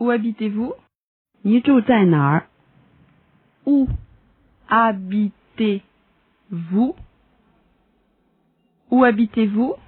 Où habitez-vous? 你住在哪儿？Où habitez-vous? Où habitez-vous?